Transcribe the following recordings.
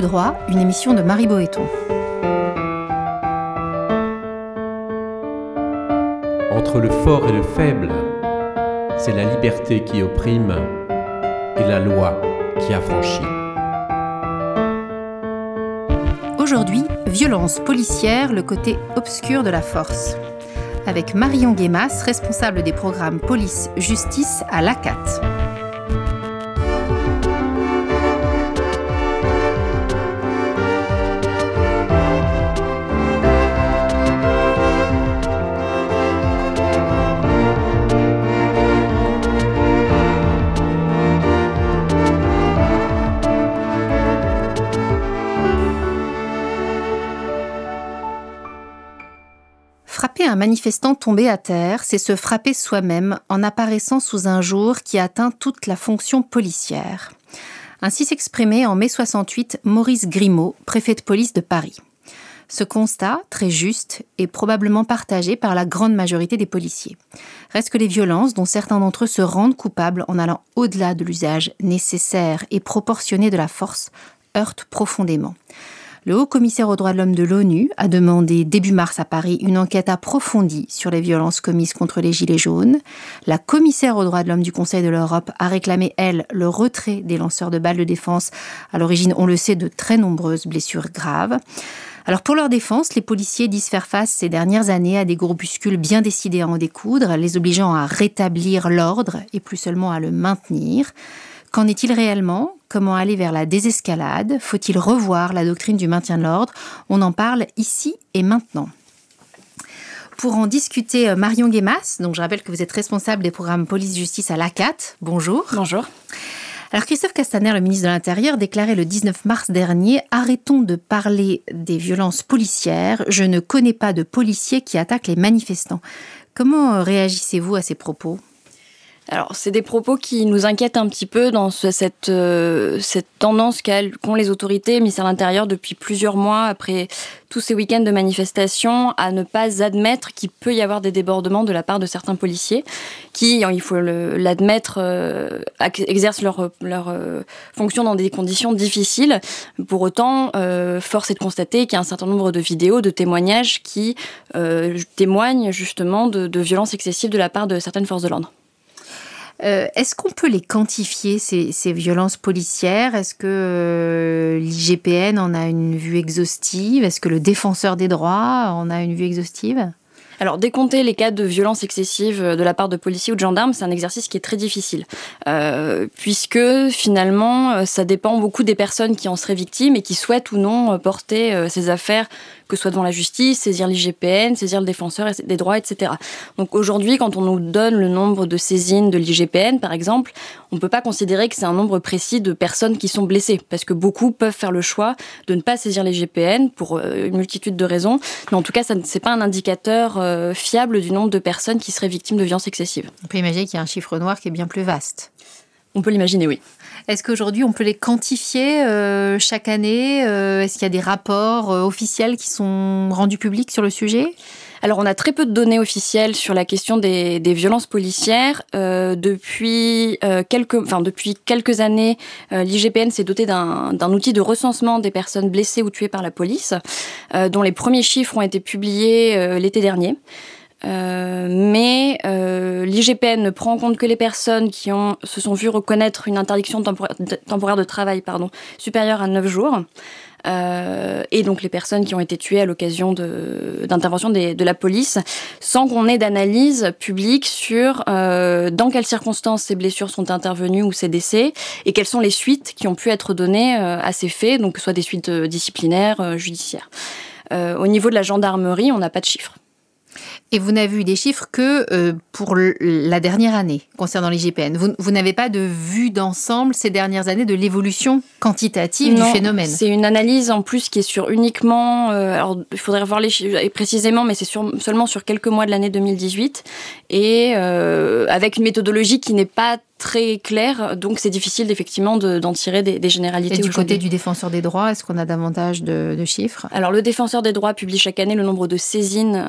Droit, une émission de Marie Boéton. Entre le fort et le faible, c'est la liberté qui opprime et la loi qui affranchit. Aujourd'hui, violence policière, le côté obscur de la force. Avec Marion Guémas, responsable des programmes police-justice à l'ACAT. Un manifestant tombé à terre, c'est se frapper soi-même en apparaissant sous un jour qui atteint toute la fonction policière. Ainsi s'exprimait en mai 68 Maurice Grimaud, préfet de police de Paris. Ce constat, très juste, est probablement partagé par la grande majorité des policiers. Reste que les violences, dont certains d'entre eux se rendent coupables en allant au-delà de l'usage nécessaire et proportionné de la force, heurtent profondément. Le haut commissaire aux droits de l'homme de l'ONU a demandé début mars à Paris une enquête approfondie sur les violences commises contre les Gilets jaunes. La commissaire aux droits de l'homme du Conseil de l'Europe a réclamé, elle, le retrait des lanceurs de balles de défense, à l'origine, on le sait, de très nombreuses blessures graves. Alors pour leur défense, les policiers disent faire face ces dernières années à des groupuscules bien décidés à en découdre, les obligeant à rétablir l'ordre et plus seulement à le maintenir. Qu'en est-il réellement? Comment aller vers la désescalade? Faut-il revoir la doctrine du maintien de l'ordre? On en parle ici et maintenant. Pour en discuter, euh, Marion Guémas, donc je rappelle que vous êtes responsable des programmes police-justice à l'ACAT. Bonjour. Bonjour. Alors Christophe Castaner, le ministre de l'Intérieur, déclarait le 19 mars dernier Arrêtons de parler des violences policières. Je ne connais pas de policiers qui attaquent les manifestants. Comment euh, réagissez-vous à ces propos? Alors, c'est des propos qui nous inquiètent un petit peu dans cette, euh, cette tendance qu'ont les autorités, ministère de l'Intérieur, depuis plusieurs mois, après tous ces week-ends de manifestations, à ne pas admettre qu'il peut y avoir des débordements de la part de certains policiers qui, il faut l'admettre, euh, exercent leur, leur euh, fonction dans des conditions difficiles. Pour autant, force est de constater qu'il y a un certain nombre de vidéos, de témoignages qui témoignent justement de violences excessives de la part de certaines forces de l'ordre. Euh, est-ce qu'on peut les quantifier, ces, violences policières? Est-ce que euh, l'IGPN en a une vue exhaustive? Est-ce que le défenseur des droits en a une vue exhaustive? Alors, décompter les cas de violence excessive de la part de policiers ou de gendarmes, c'est un exercice qui est très difficile, euh, puisque finalement, ça dépend beaucoup des personnes qui en seraient victimes et qui souhaitent ou non porter ces affaires que ce soit devant la justice, saisir l'IGPN, saisir le défenseur des droits, etc. Donc aujourd'hui, quand on nous donne le nombre de saisines de l'IGPN, par exemple, on ne peut pas considérer que c'est un nombre précis de personnes qui sont blessées, parce que beaucoup peuvent faire le choix de ne pas saisir l'IGPN pour euh, une multitude de raisons. Mais en tout cas, ce n'est pas un indicateur euh, fiable du nombre de personnes qui seraient victimes de violences excessives. On peut imaginer qu'il y a un chiffre noir qui est bien plus vaste. On peut l'imaginer, oui. Est-ce qu'aujourd'hui on peut les quantifier euh, chaque année? Euh, Est-ce qu'il y a des rapports euh, officiels qui sont rendus publics sur le sujet? Alors, on a très peu de données officielles sur la question des, violences policières. depuis, quelques, enfin, depuis quelques années, l'IGPN s'est doté d'un outil de recensement des personnes blessées ou tuées par la police, dont les premiers chiffres ont été publiés l'été dernier. Euh, mais euh, l'IGPN ne prend en compte que les personnes qui ont, se sont vues reconnaître une interdiction temporaire de travail pardon, supérieure à 9 jours. Euh, et donc les personnes qui ont été tuées à l'occasion d'intervention de, la police, sans qu'on ait d'analyse publique sur euh, dans quelles circonstances ces blessures sont intervenues ou ces décès, et quelles sont les suites qui ont pu être données euh, à ces faits, donc que ce soit des suites euh, disciplinaires, judiciaires. au niveau de la gendarmerie, on n'a pas de chiffres. Et vous n'avez eu des chiffres que euh, pour la dernière année concernant les GPN. Vous, n'avez pas de vue d'ensemble ces dernières années de l'évolution quantitative du phénomène. C'est une analyse en plus qui est sur uniquement. Euh, alors il faudrait voir les chiffres précisément, mais c'est seulement sur quelques mois de l'année 2018 et euh, avec une méthodologie qui n'est pas très clair, donc c'est difficile effectivement d'en tirer des, généralités. Et du côté du défenseur des droits, est-ce qu'on a davantage de, chiffres? Alors le défenseur des droits publie chaque année le nombre de saisines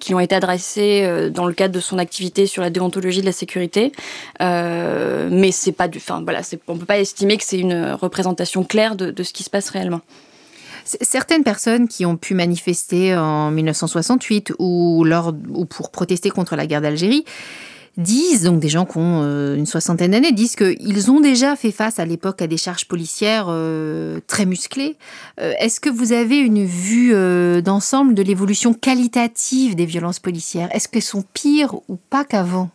qui ont été adressées dans le cadre de son activité sur la déontologie de la sécurité, mais c'est pas du, enfin voilà, on peut pas estimer que c'est une représentation claire de, de ce qui se passe réellement. Certaines personnes qui ont pu manifester en 1968 ou, lors, ou pour protester contre la guerre d'Algérie disent, donc des gens qui ont euh, une soixantaine d'années, disent qu'ils ont déjà fait face à l'époque à des charges policières euh, très musclées. Euh, est-ce que vous avez une vue d'ensemble de l'évolution qualitative des violences policières? Est-ce qu'elles sont pires ou pas qu'avant?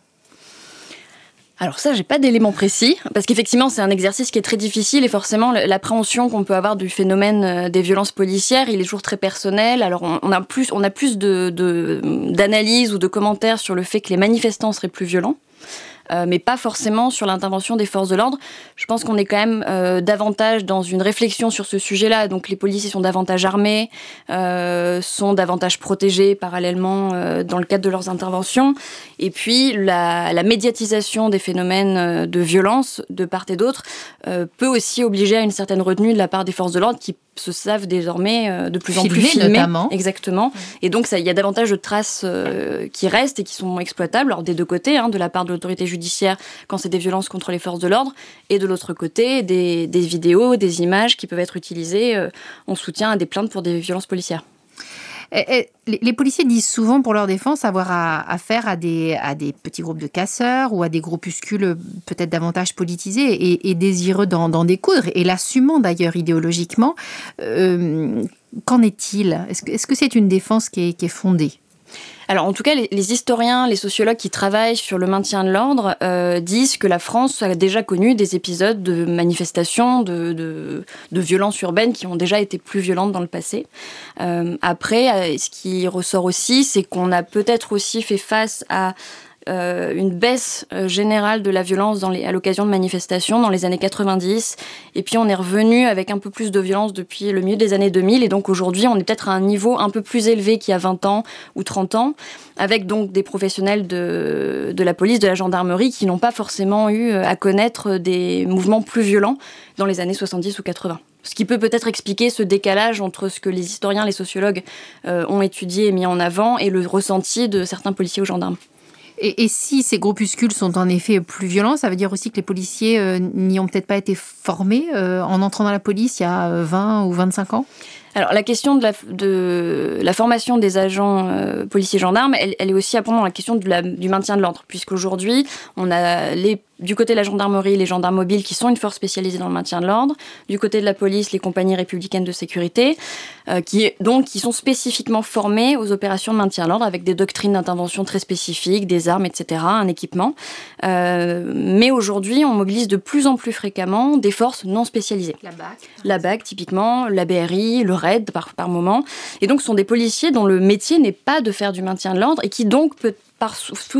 Alors ça, j'ai pas d'éléments précis, parce qu'effectivement, c'est un exercice qui est très difficile et forcément, l'appréhension qu'on peut avoir du phénomène euh, des violences policières, il est toujours très personnel. Alors on, a plus, on a plus d'analyses de, ou de commentaires sur le fait que les manifestants seraient plus violents. Euh, mais pas forcément sur l'intervention des forces de l'ordre. Je pense qu'on est quand même euh, davantage dans une réflexion sur ce sujet-là. Donc les policiers sont davantage armés, euh, sont davantage protégés parallèlement dans le cadre de leurs interventions. Et puis la, la médiatisation des phénomènes de violence de part et d'autre peut aussi obliger à une certaine retenue de la part des forces de l'ordre qui se savent désormais euh, de plus en plus filmés. Notamment. Exactement. Et donc, il y a davantage de traces euh, qui restent et qui sont exploitables, alors des deux côtés, hein, de la part de l'autorité judiciaire quand c'est des violences contre les forces de l'ordre, et de l'autre côté, des, vidéos, des images qui peuvent être utilisées euh, en soutien à des plaintes pour des violences policières. Les policiers disent souvent pour leur défense avoir affaire à des, à des petits groupes de casseurs ou à des groupuscules peut-être davantage politisés et, désireux d'en découdre, et l'assumant d'ailleurs idéologiquement. Euh, qu'en est-il? Est-ce que c'est une défense qui est fondée? Alors en tout cas, les, historiens, les sociologues qui travaillent sur le maintien de l'ordre euh, disent que la France a déjà connu des épisodes de manifestations, de, de, violences urbaines qui ont déjà été plus violentes dans le passé. Euh, après, euh, ce qui ressort aussi, c'est qu'on a peut-être aussi fait face à euh, une baisse euh, générale de la violence à l'occasion de manifestations dans les années 90. Et puis on est revenu avec un peu plus de violence depuis le milieu des années 2000. Et donc aujourd'hui, on est peut-être à un niveau un peu plus élevé qu'il y a 20 ans ou 30 ans, avec donc des professionnels de, de la police, de la gendarmerie, qui n'ont pas forcément eu euh, à connaître des mouvements plus violents dans les années 70 ou 80. Ce qui peut peut-être expliquer ce décalage entre ce que les historiens, les sociologues ont étudié et mis en avant et le ressenti de certains policiers ou gendarmes. Et, si ces groupuscules sont en effet plus violents, ça veut dire aussi que les policiers euh, n'y ont peut-être pas été formés euh, en entrant dans la police il y a 20 euh, ou 25 ans? Alors la question de la, de la formation des agents policiers gendarmes, elle, est aussi à prendre dans la question du maintien de l'ordre, puisqu'aujourd'hui on a les du côté de la gendarmerie, les gendarmes mobiles qui sont une force spécialisée dans le maintien de l'ordre. Du côté de la police, les compagnies républicaines de sécurité, euh, qui, donc, qui sont spécifiquement formées aux opérations de maintien de l'ordre avec des doctrines d'intervention très spécifiques, des armes, etc., un équipement. Euh, mais aujourd'hui, on mobilise de plus en plus fréquemment des forces non spécialisées. La BAC. La BAC, typiquement, la BRI, le RAID, par, par moment. Et donc, ce sont des policiers dont le métier n'est pas de faire du maintien de l'ordre et qui donc peut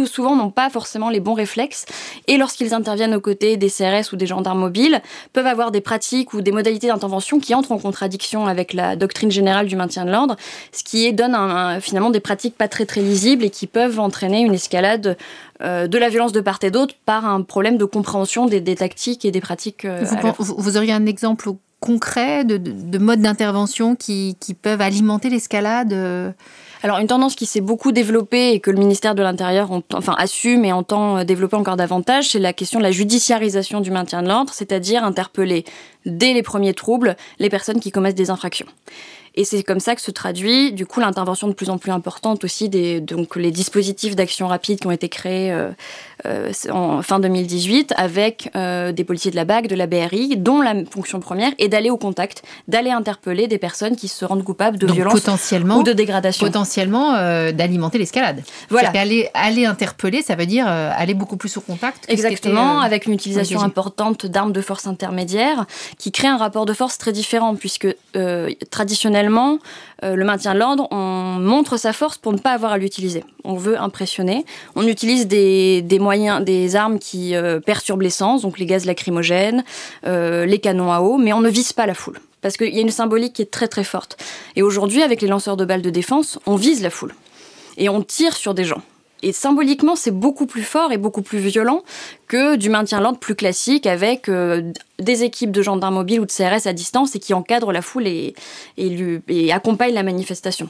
souvent n'ont pas forcément les bons réflexes et lorsqu'ils interviennent aux côtés des CRS ou des gendarmes mobiles, peuvent avoir des pratiques ou des modalités d'intervention qui entrent en contradiction avec la doctrine générale du maintien de l'ordre, ce qui donne finalement des pratiques pas très très lisibles et qui peuvent entraîner une escalade euh, de la violence de part et d'autre par un problème de compréhension des, tactiques et des pratiques. Euh, vous, auriez un exemple concret de, de, modes d'intervention qui, qui, peuvent alimenter l'escalade euh, alors une tendance qui s'est beaucoup développée et que le ministère de l'Intérieur enfin, assume et entend euh, développer encore davantage, c'est la question de la judiciarisation du maintien de l'ordre, c'est-à-dire interpeller dès les premiers troubles les personnes qui commettent des infractions. Et c'est comme ça que se traduit, du coup, l'intervention de plus en plus importante aussi des donc les dispositifs d'action rapide qui ont été créés euh, euh, en fin 2018 avec euh, des policiers de la BAC, de la BRI, dont la fonction première est d'aller au contact, d'aller interpeller des personnes qui se rendent coupables de violence ou de dégradation. Potentiellement d'alimenter l'escalade. Voilà. Aller, aller interpeller, ça veut dire aller beaucoup plus au contact. Exactement, avec une utilisation importante d'armes de force intermédiaires qui crée un rapport de force très différent puisque traditionnellement euh, le maintien de l'ordre, on montre sa force pour ne pas avoir à l'utiliser. On veut impressionner. On utilise des, moyens, des armes qui euh, perturbent l'essence, donc les gaz lacrymogènes, euh, les canons à eau, mais on ne vise pas la foule. Parce qu'il y a une symbolique qui est très très forte. Et aujourd'hui, avec les lanceurs de balles de défense, on vise la foule. Et on tire sur des gens Et symboliquement, c'est beaucoup plus fort et beaucoup plus violent que du maintien l'ordre plus classique avec des équipes de gendarmes mobiles ou de CRS à distance et qui encadrent la foule et, et accompagnent la manifestation.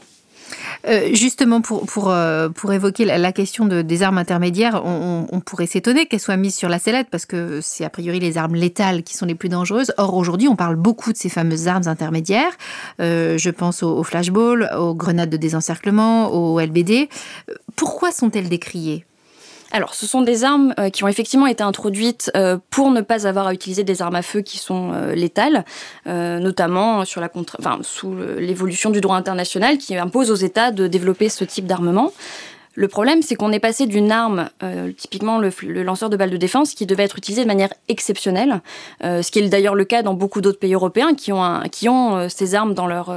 Euh, justement, pour, pour, euh, pour évoquer la, question de, des armes intermédiaires, on, pourrait s'étonner qu'elles soient mises sur la sellette parce que c'est a priori les armes létales qui sont les plus dangereuses. Or, aujourd'hui, on parle beaucoup de ces fameuses armes intermédiaires. Euh, je pense aux, aux flashballs, aux grenades de désencerclement, aux LBD. Pourquoi sont-elles décriées? Alors, ce sont des armes euh, qui ont effectivement été introduites euh, pour ne pas avoir à utiliser des armes à feu qui sont euh, létales, notamment sous l'évolution du droit international qui impose aux États de développer ce type d'armement. Le problème, c'est qu'on est passé d'une arme, euh, typiquement le, lanceur de balles de défense, qui devait être utilisé de manière exceptionnelle, euh, ce qui est d'ailleurs le cas dans beaucoup d'autres pays européens qui ont, qui ont euh, ces armes dans leur,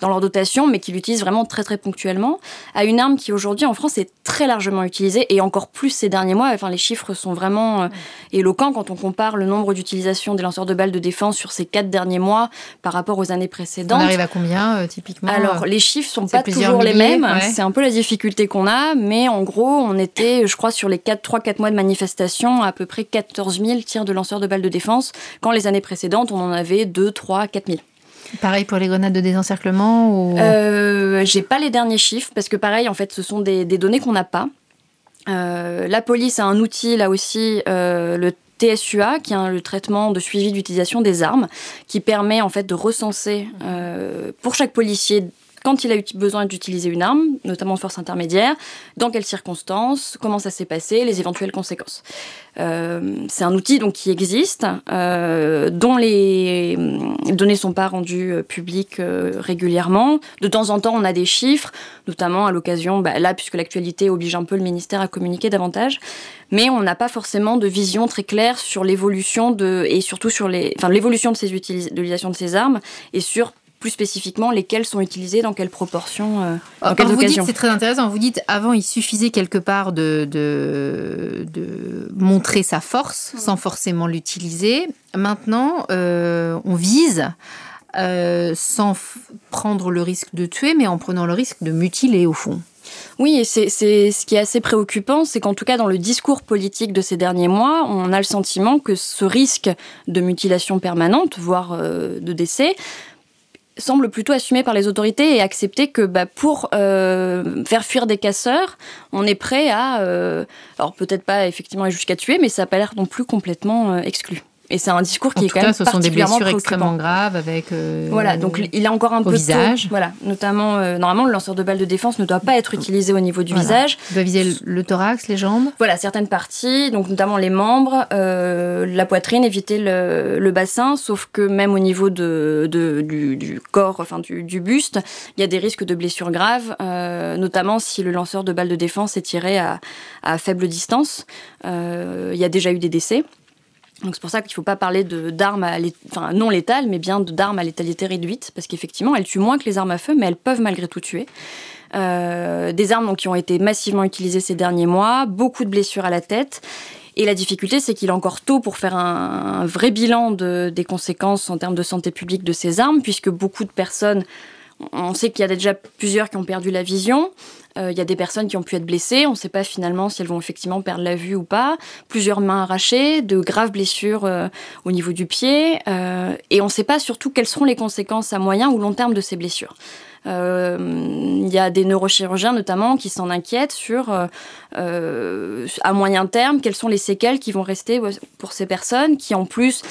dans leur dotation, mais qui l'utilisent vraiment très très ponctuellement, à une arme qui aujourd'hui en France est très largement utilisée, et encore plus ces derniers mois. Enfin, les chiffres sont vraiment éloquents quand on compare le nombre d'utilisations des lanceurs de balles de défense sur ces quatre derniers mois par rapport aux années précédentes. On arrive à combien typiquement Alors, les chiffres sont pas toujours les mêmes. C'est un peu la difficulté qu'on a mais en gros, on était, je crois, sur les 3-4 mois de manifestation, à peu près 14 000 tirs de lanceurs de balles de défense, quand les années précédentes, on en avait 2, 3, 4 000. Pareil pour les grenades de désencerclement ou... Euh, J'ai pas les derniers chiffres parce que pareil, en fait, ce sont des, données qu'on n'a pas. Euh, la police a un outil là aussi, euh, le TSUA, qui est le traitement de suivi d'utilisation des armes, qui permet en fait de recenser euh, pour chaque policier quand il a eu besoin d'utiliser une arme, notamment en force intermédiaire, dans quelles circonstances, comment ça s'est passé, les éventuelles conséquences. Euh, c'est un outil donc qui existe, euh, dont les données sont pas rendues euh, publiques régulièrement. De temps en temps, on a des chiffres, notamment à l'occasion, bah, là puisque l'actualité oblige un peu le ministère à communiquer davantage, mais on n'a pas forcément de vision très claire sur l'évolution de et surtout sur enfin l'évolution de ces utilisations de ces armes et sur plus spécifiquement lesquels sont utilisés, dans quelle proportion, euh, dans quelles vous occasions. C'est très intéressant. Vous dites avant, il suffisait quelque part de, de, de montrer sa force sans forcément l'utiliser. Maintenant, euh, on vise. Euh, sans prendre le risque de tuer, mais en prenant le risque de mutiler au fond. Oui, et c'est ce qui est assez préoccupant, c'est qu'en tout cas dans le discours politique de ces derniers mois, on a le sentiment que ce risque de mutilation permanente, voire de décès, semble plutôt assumé par les autorités et accepter que bah, pour euh, faire fuir des casseurs, on est prêt à, euh, alors peut-être pas effectivement jusqu'à tuer, mais ça n'a pas l'air non plus complètement euh, exclu. Et c'est un discours qui est quand cas, même ce sont des blessures extrêmement graves avec. Euh, voilà, donc il a encore un peu visage. voilà, notamment euh, normalement le lanceur de balles de défense ne doit pas être utilisé au niveau du visage. Il doit viser le, thorax, les jambes. Voilà, certaines parties, donc notamment les membres, euh, la poitrine, éviter le, bassin. Sauf que même au niveau de, du, corps, enfin du, buste, il y a des risques de blessures graves, notamment si le lanceur de balles de défense est tiré à, à faible distance. il y a déjà eu des décès. Donc c'est pour ça qu'il ne faut pas parler d'armes non létales, mais bien d'armes à létalité réduite, parce qu'effectivement, elles tuent moins que les armes à feu, mais elles peuvent malgré tout tuer. Euh, des armes qui ont été massivement utilisées ces derniers mois, beaucoup de blessures à la tête. Et la difficulté, c'est qu'il est encore tôt pour faire un, vrai bilan de, des conséquences en termes de santé publique de ces armes, puisque beaucoup de personnes, on sait qu'il y a déjà plusieurs qui ont perdu la vision. Euh, il y a des personnes qui ont pu être blessées. On ne sait pas finalement si elles vont effectivement perdre la vue ou pas. Plusieurs mains arrachées, de graves blessures euh, au niveau du pied. Euh, et on ne sait pas surtout quelles seront les conséquences à moyen ou long terme de ces blessures. Il y a des neurochirurgiens notamment qui s'en inquiètent sur, à moyen terme, quelles sont les séquelles qui vont rester pour ces personnes qui, en plus,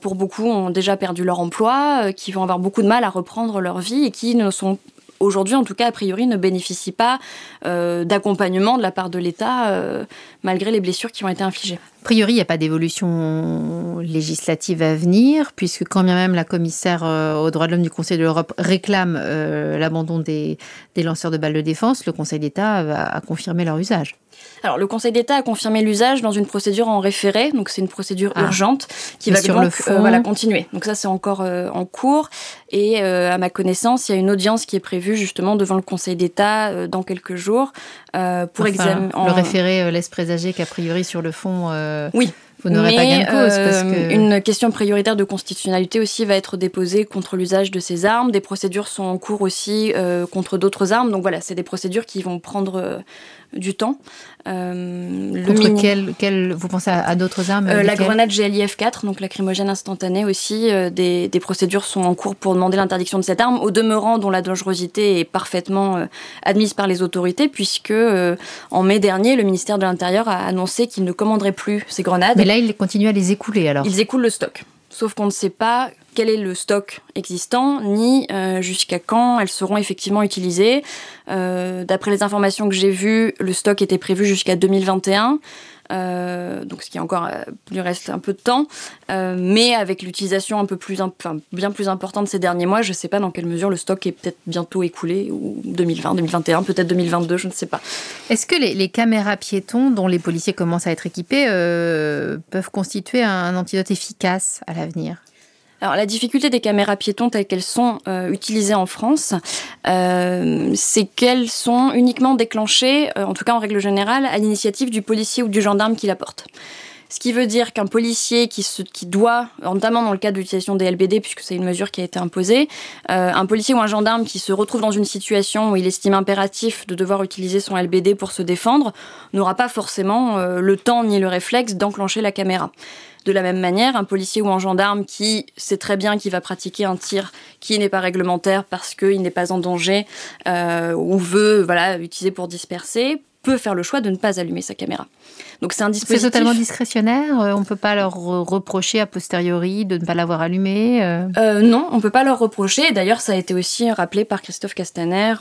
pour beaucoup, ont déjà perdu leur emploi, qui vont avoir beaucoup de mal à reprendre leur vie et qui ne sont aujourd'hui, en tout cas, a priori, ne bénéficie pas euh, d'accompagnement de la part de l'État, euh, malgré les blessures qui ont été infligées. A priori, il n'y a pas d'évolution législative à venir, puisque quand bien même la commissaire euh, aux droits de l'homme du Conseil de l'Europe réclame l'abandon des, lanceurs de balles de défense, le Conseil d'État a confirmé leur usage. Alors, le Conseil d'État a confirmé l'usage dans une procédure en référé, donc c'est une procédure ah. urgente qui va donc euh, continuer. Donc ça, c'est encore euh, en cours. Et euh, à ma connaissance, il y a une audience qui est prévue justement devant le Conseil d'État dans quelques jours pour examiner. Le référé laisse présager qu'a priori sur le fond. oui. Vous n'aurez pas gain de cause parce que... Une question prioritaire de constitutionnalité aussi va être déposée contre l'usage de ces armes. Des procédures sont en cours aussi contre d'autres armes. Donc voilà, c'est des procédures qui vont prendre du temps. Euh, Contre quel, vous pensez à, d'autres armes La grenade GLIF 4, donc lacrymogène instantané aussi. Des, des, procédures sont en cours pour demander l'interdiction de cette arme, au demeurant dont la dangerosité est parfaitement admise par les autorités, puisque en mai dernier, le ministère de l'Intérieur a annoncé qu'il ne commanderait plus ces grenades. Mais là, il continue à les écouler alors Ils écoulent le stock. Sauf qu'on ne sait pas quel est le stock existant, ni euh, jusqu'à quand elles seront effectivement utilisées. Euh, d'après les informations que j'ai vues, le stock était prévu jusqu'à 2021. Euh, donc ce qui est encore lui reste un peu de temps, mais avec l'utilisation un peu plus, enfin, bien plus importante ces derniers mois, je ne sais pas dans quelle mesure le stock est peut-être bientôt écoulé ou 2020, 2021, peut-être 2022, je ne sais pas. Est-ce que les, caméras piétons dont les policiers commencent à être équipés peuvent constituer un antidote efficace à l'avenir? Alors la difficulté des caméras piétons telles qu'elles sont euh, utilisées en France, euh, c'est qu'elles sont uniquement déclenchées, euh, en tout cas en règle générale, à l'initiative du policier ou du gendarme qui la porte. Ce qui veut dire qu'un policier qui, se, qui doit, notamment dans le cas de l'utilisation des LBD, puisque c'est une mesure qui a été imposée, un policier ou un gendarme qui se retrouve dans une situation où il estime impératif de devoir utiliser son LBD pour se défendre, n'aura pas forcément le temps ni le réflexe d'enclencher la caméra. De la même manière, un policier ou un gendarme qui sait très bien qu'il va pratiquer un tir qui n'est pas réglementaire parce qu'il n'est pas en danger euh, ou veut voilà, utiliser pour disperser, peut faire le choix de ne pas allumer sa caméra. Donc c'est un dispositif. C'est totalement discrétionnaire. Euh, on ne peut pas leur reprocher a posteriori de ne pas l'avoir allumé. Euh non, on ne peut pas leur reprocher. D'ailleurs, ça a été aussi rappelé par Christophe Castaner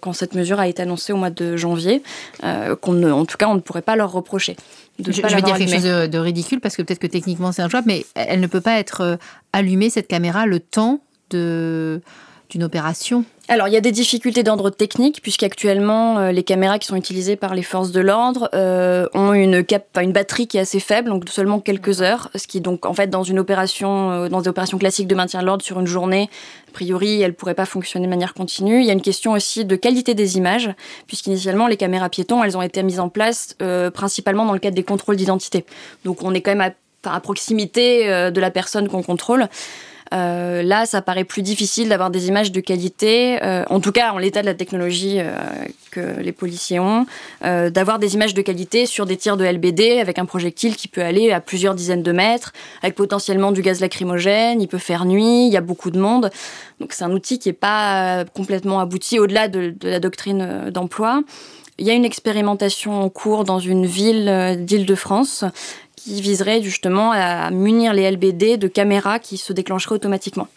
quand cette mesure a été annoncée au mois de janvier. qu'on en tout cas, on ne pourrait pas leur reprocher je, vais dire quelque chose de, ridicule parce que peut-être que techniquement c'est un job, mais elle ne peut pas être euh, allumée cette caméra le temps de opération alors, il y a des difficultés d'ordre technique, puisqu'actuellement, euh, les caméras qui sont utilisées par les forces de l'ordre euh, ont une, cap une batterie qui est assez faible, donc seulement quelques heures, ce qui, donc, en fait, dans une opération, euh, dans des opérations classiques de maintien de l'ordre sur une journée, a priori, elles ne pourraient pas fonctionner de manière continue. Il y a une question aussi de qualité des images, puisqu'initialement, les caméras piétons, elles ont été mises en place principalement dans le cadre des contrôles d'identité. Donc, on est quand même à proximité de la personne qu'on contrôle. Euh, là, ça paraît plus difficile d'avoir des images de qualité, euh, en tout cas en l'état de la technologie euh, que les policiers ont, d'avoir des images de qualité sur des tirs de LBD avec un projectile qui peut aller à plusieurs dizaines de mètres, avec potentiellement du gaz lacrymogène, il peut faire nuit, il y a beaucoup de monde. Donc c'est un outil qui n'est pas complètement abouti au-delà de, de, la doctrine d'emploi. Il y a une expérimentation en cours dans une ville d'Île-de-France qui viserait justement à munir les LBD de caméras qui se déclencheraient automatiquement.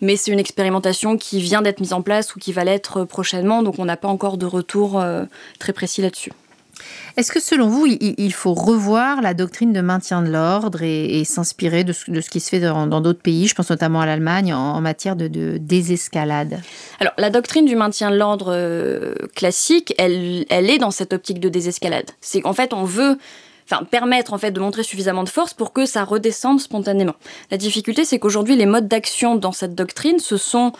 Mais c'est une expérimentation qui vient d'être mise en place ou qui va l'être prochainement, donc on n'a pas encore de retour euh, très précis là-dessus. Est-ce que selon vous, il faut revoir la doctrine de maintien de l'ordre et, s'inspirer de, ce qui se fait dans d'autres pays? Je pense notamment à l'Allemagne en, matière de, désescalade. Alors, la doctrine du maintien de l'ordre euh, classique, elle, elle est dans cette optique de désescalade. C'est qu'en fait, on veut enfin permettre en fait de montrer suffisamment de force pour que ça redescende spontanément. La difficulté, c'est qu'aujourd'hui, les modes d'action dans cette doctrine se sont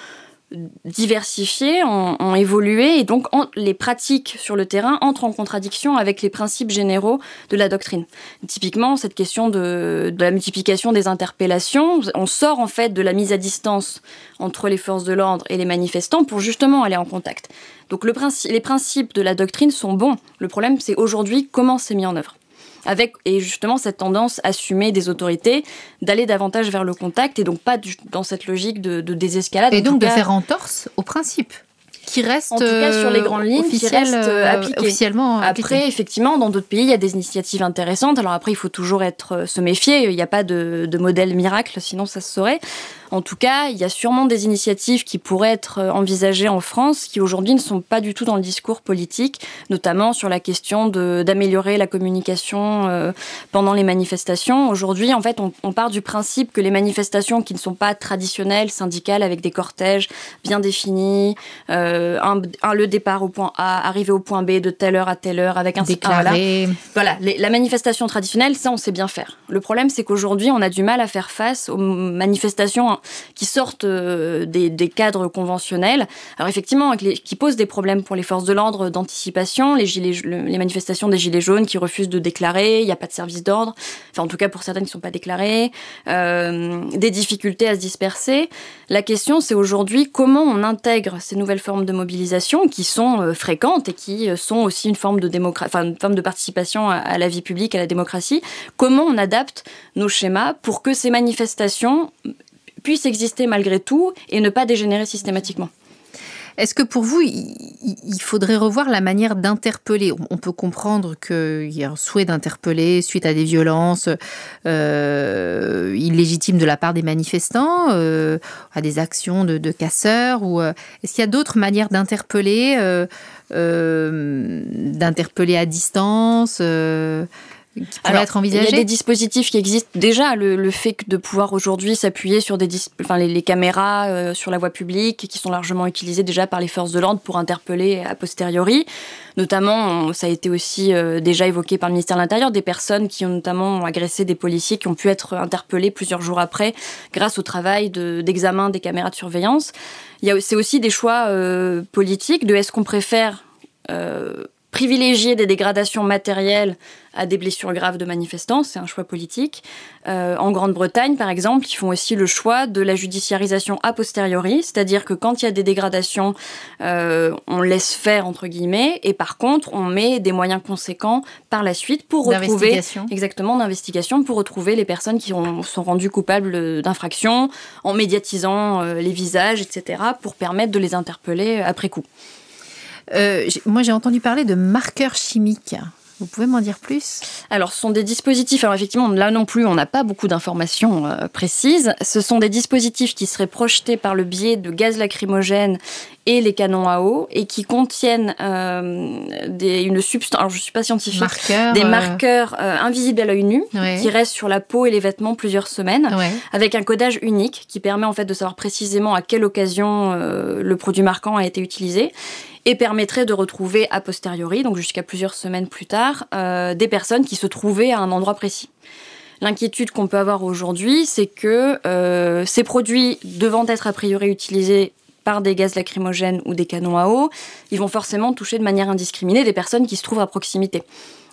diversifiés, ont, évolué et donc les pratiques sur le terrain entrent en contradiction avec les principes généraux de la doctrine. Typiquement, cette question de, la multiplication des interpellations, on sort en fait de la mise à distance entre les forces de l'ordre et les manifestants pour justement aller en contact. Donc le les principes de la doctrine sont bons. Le problème, c'est aujourd'hui comment c'est mis en œuvre avec et justement cette tendance assumée des autorités d'aller davantage vers le contact et donc pas dans cette logique de, désescalade. Et donc de faire entorse au principe qui reste en tout cas sur les grandes lignes qui reste euh, officiellement après effectivement dans d'autres pays il y a des initiatives intéressantes. Alors après il faut toujours être euh, se méfier. Il n'y a pas de, de modèle miracle sinon ça se saurait en tout cas, il y a sûrement des initiatives qui pourraient être euh, envisagées en France qui aujourd'hui ne sont pas du tout dans le discours politique, notamment sur la question d'améliorer la communication euh, pendant les manifestations. Aujourd'hui, en fait, on, part du principe que les manifestations qui ne sont pas traditionnelles, syndicales, avec des cortèges bien définis, euh, un, le départ au point A, arriver au point B de telle heure à telle heure, avec un déclaré. voilà, la manifestation traditionnelle, ça, on sait bien faire. Le problème, c'est qu'aujourd'hui, on a du mal à faire face aux manifestations qui sortent des, cadres conventionnels. Alors effectivement, qui posent des problèmes pour les forces de l'ordre d'anticipation, les, manifestations des gilets jaunes qui refusent de déclarer, il n'y a pas de service d'ordre, enfin en tout cas pour certaines qui ne sont pas déclarées, des difficultés à se disperser. La question, c'est aujourd'hui comment on intègre ces nouvelles formes de mobilisation qui sont fréquentes et qui sont aussi une forme de, une forme de participation à la vie publique, à la démocratie. Comment on adapte nos schémas pour que ces manifestations puissent exister malgré tout et ne pas dégénérer systématiquement est-ce que pour vous, il faudrait revoir la manière d'interpeller? On peut comprendre qu'il y a un souhait d'interpeller suite à des violences euh, illégitimes de la part des manifestants, euh, à des actions de, casseurs. Ou euh, est-ce qu'il y a d'autres manières d'interpeller, d'interpeller à distance qui être Il y a des dispositifs qui existent déjà. Le, fait de pouvoir aujourd'hui s'appuyer sur des enfin, les, caméras euh, sur la voie publique qui sont largement utilisées déjà par les forces de l'ordre pour interpeller a posteriori. Notamment, ça a été aussi euh, déjà évoqué par le ministère de l'Intérieur, des personnes qui ont notamment agressé des policiers qui ont pu être interpellés plusieurs jours après grâce au travail d'examen des caméras de surveillance. C'est aussi des choix euh, politiques de est-ce qu'on préfère privilégier des dégradations matérielles à des blessures graves de manifestants, c'est un choix politique. Euh, en Grande-Bretagne, par exemple, ils font aussi le choix de la judiciarisation a posteriori, c'est-à-dire que quand il y a des dégradations, euh, on laisse faire entre guillemets, et par contre, on met des moyens conséquents par la suite pour retrouver exactement d'investigation pour retrouver les personnes qui sont rendues coupables d'infractions, en médiatisant euh, les visages, etc., pour permettre de les interpeller après coup. Euh, moi, j'ai entendu parler de marqueurs chimiques. Vous pouvez m'en dire plus? Alors, ce sont des dispositifs, alors effectivement, là non plus, on n'a pas beaucoup d'informations euh, précises. Ce sont des dispositifs qui seraient projetés par le biais de gaz lacrymogène et les canons à eau et qui contiennent euh, des, une substance, alors je ne suis pas scientifique, des marqueurs invisibles à l'œil nu qui restent sur la peau et les vêtements plusieurs semaines avec un codage unique qui permet en fait de savoir précisément à quelle occasion le produit marquant a été utilisé et permettrait de retrouver a posteriori, donc jusqu'à plusieurs semaines plus tard, euh, des personnes qui se trouvaient à un endroit précis. L'inquiétude qu'on peut avoir aujourd'hui, c'est que euh, ces produits devant être a priori utilisés par des gaz lacrymogènes ou des canons à eau, ils vont forcément toucher de manière indiscriminée des personnes qui se trouvent à proximité.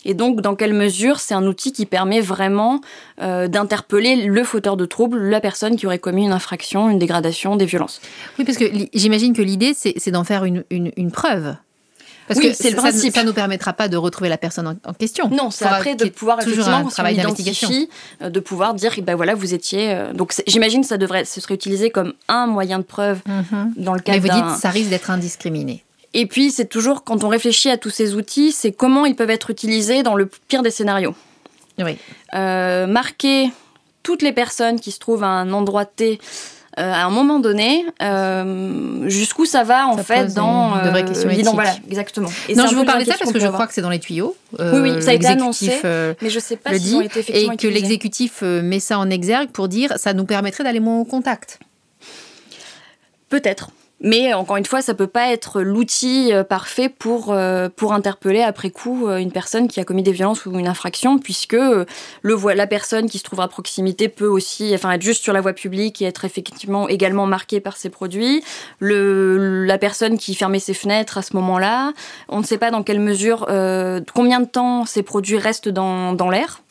Et donc, dans quelle mesure c'est un outil qui permet vraiment euh, d'interpeller le fauteur de trouble, la personne qui aurait commis une infraction, une dégradation, des violences? Oui, parce que j'imagine que l'idée, c'est d'en faire une, une, preuve. Parce que c'est le principe. Ça ne nous permettra pas de retrouver la personne en, question. Non, c'est après de pouvoir effectivement, un travail d'investigation, euh, de pouvoir dire, ben voilà, vous étiez. Euh, donc j'imagine que ça devrait, ce serait utilisé comme un moyen de preuve mhm. dans le cas. Mais vous dites, ça risque d'être indiscriminé. Et puis, c'est toujours, quand on réfléchit à tous ces outils, c'est comment ils peuvent être utilisés dans le pire des scénarios. Oui. Euh, marquer toutes les personnes qui se trouvent à un endroit T euh, à un moment donné, euh, jusqu'où ça va en fait dans de vraies questions éthiques. Voilà, exactement. Et non, je vous parle de ça parce que je crois que c'est dans les tuyaux. oui, oui, ça a été annoncé, mais je sais pas si ont été effectivement et que l'exécutif met ça en exergue pour dire ça nous permettrait d'aller moins au contact. Peut-être. Mais encore une fois, ça peut pas être l'outil euh, parfait pour, euh, pour interpeller après coup euh, une personne qui a commis des violences ou une infraction, puisque le, la personne qui se trouve à proximité peut aussi enfin, être juste sur la voie publique et être effectivement également marquée par ces produits. Le, la personne qui fermait ses fenêtres à ce moment-là, on ne sait pas dans quelle mesure, combien de temps ces produits restent dans, dans l'air.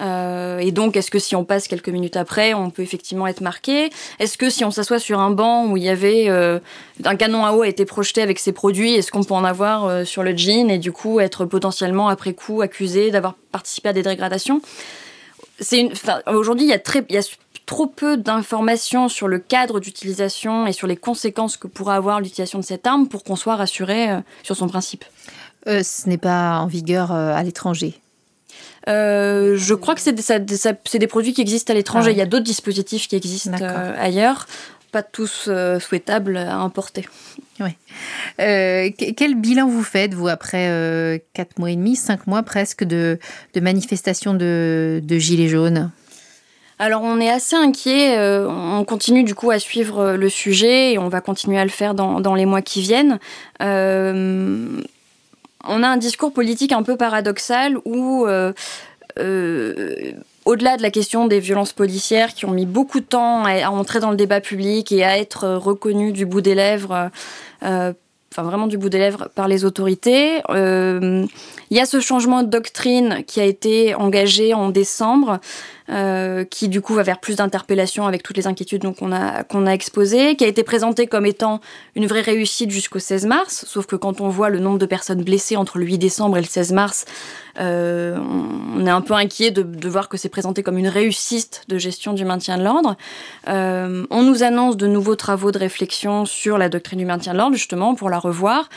Euh, et donc, est-ce que si on passe quelques minutes après, on peut effectivement être marqué? Est-ce que si on s'assoit sur un banc où il y avait euh, un canon à eau a été projeté avec ces produits, est-ce qu'on peut en avoir euh, sur le jean et du coup être potentiellement après coup accusé d'avoir participé à des dégradations? Aujourd'hui, il y a trop peu d'informations sur le cadre d'utilisation et sur les conséquences que pourra avoir l'utilisation de cette arme pour qu'on soit rassuré sur son principe. ce n'est pas en vigueur à l'étranger. Euh, je crois que c'est des, des, produits qui existent à l'étranger. Ah Il y a d'autres dispositifs qui existent euh, ailleurs, pas tous euh, souhaitables à importer. Oui. quel bilan vous faites, vous, après 4 mois et demi, 5 mois presque de, de manifestations de, de Gilets jaunes? Alors on est assez inquiet, on continue du coup à suivre le sujet et on va continuer à le faire dans, dans les mois qui viennent on a un discours politique un peu paradoxal où euh, euh, au-delà de la question des violences policières qui ont mis beaucoup de temps à, entrer dans le débat public et à être reconnues du bout des lèvres, euh, enfin vraiment du bout des lèvres par les autorités, il y a ce changement de doctrine qui a été engagé en décembre euh, qui du coup va vers plus d'interpellations avec toutes les inquiétudes qu'on a, qu'on exposées, qui a été présenté comme étant une vraie réussite jusqu'au 16 mars, sauf que quand on voit le nombre de personnes blessées entre le 8 décembre et le 16 mars, euh, on est un peu inquiet de, de voir que c'est présenté comme une réussite de gestion du maintien de l'ordre. Euh, on nous annonce de nouveaux travaux de réflexion sur la doctrine du maintien de l'ordre, justement, pour la revoir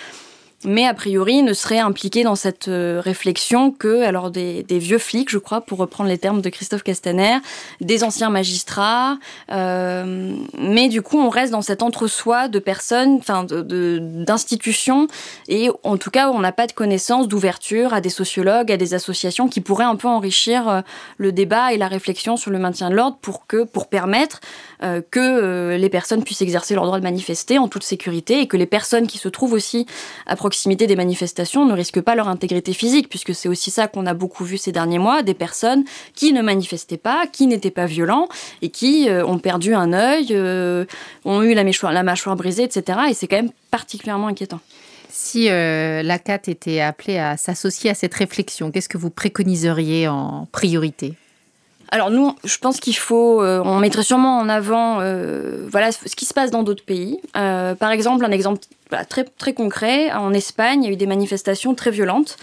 mais a priori ne serait impliqué dans cette euh, réflexion que alors des, vieux flics, je crois, pour reprendre les termes de Christophe Castaner, des anciens magistrats, euh, mais du coup on reste dans cet entre-soi de personnes, enfin d'institutions, et en tout cas on n'a pas de connaissance d'ouverture à des sociologues, à des associations qui pourraient un peu enrichir euh, le débat et la réflexion sur le maintien de l'ordre pour que pour permettre que les personnes puissent exercer leur droit de manifester en toute sécurité et que les personnes qui se trouvent aussi à proximité des manifestations ne risquent pas leur intégrité physique, puisque c'est aussi ça qu'on a beaucoup vu ces derniers mois, des personnes qui ne manifestaient pas, qui n'étaient pas violents et qui euh, ont perdu un œil, euh, ont eu la mâchoire, la mâchoire brisée, etc. Et c'est quand même particulièrement inquiétant. Si euh, la CAT était appelée à s'associer à cette réflexion, qu'est-ce que vous préconiseriez en priorité? Alors nous, je pense qu'il faut, euh, on mettrait sûrement en avant, euh, voilà, ce qui se passe dans d'autres pays. Euh, par exemple, un exemple très très concret, en Espagne, il y a eu des manifestations très violentes,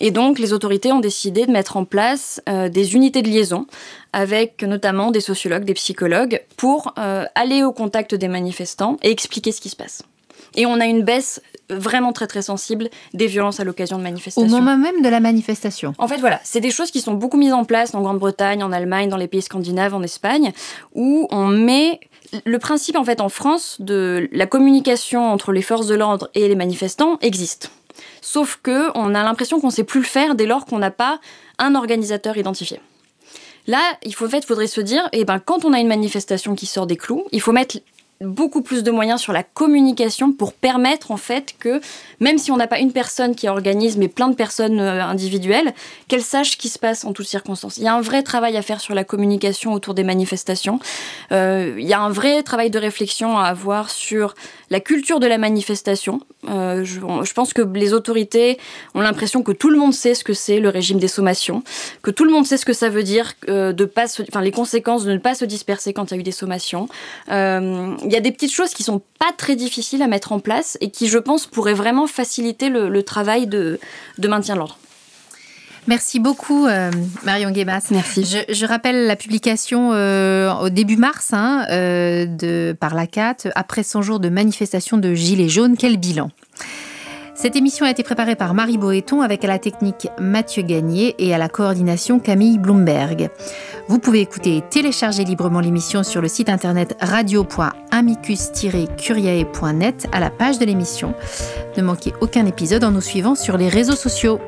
et donc les autorités ont décidé de mettre en place des unités de liaison avec notamment des sociologues, des psychologues, pour aller au contact des manifestants et expliquer ce qui se passe. Et on a une baisse vraiment très très sensible des violences à l'occasion de manifestations. Au moment même de la manifestation. En fait, voilà, c'est des choses qui sont beaucoup mises en place en Grande-Bretagne, en Allemagne, dans les pays scandinaves, en Espagne, où on met le principe en fait en France de la communication entre les forces de l'ordre et les manifestants existe. Sauf que on a l'impression qu'on sait plus le faire dès lors qu'on n'a pas un organisateur identifié. Là, il faut, en fait, faudrait se dire, eh ben, quand on a une manifestation qui sort des clous, il faut mettre beaucoup plus de moyens sur la communication pour permettre en fait que même si on n'a pas une personne qui organise mais plein de personnes euh, individuelles, qu'elles sachent ce qui se passe en toutes circonstances. Il y a un vrai travail à faire sur la communication autour des manifestations. Euh, il y a un vrai travail de réflexion à avoir sur la culture de la manifestation. Euh, je, pense que les autorités ont l'impression que tout le monde sait ce que c'est le régime des sommations, que tout le monde sait ce que ça veut dire, de pas enfin les conséquences de ne pas se disperser quand il y a eu des sommations il y a des petites choses qui sont pas très difficiles à mettre en place et qui, je pense, pourraient vraiment faciliter le, travail de, maintien de l'ordre. Merci beaucoup, euh, Marion Guébas. Merci. Je, rappelle la publication euh, au début mars hein, euh, de, par la CAT, après 100 jours de manifestation de Gilets jaunes. Quel bilan? Cette émission a été préparée par Marie Boéton avec à la technique Mathieu Gagné et à la coordination Camille Bloomberg. Vous pouvez écouter et télécharger librement l'émission sur le site internet radio.amicus-curiae.net à la page de l'émission. Ne manquez aucun épisode en nous suivant sur les réseaux sociaux.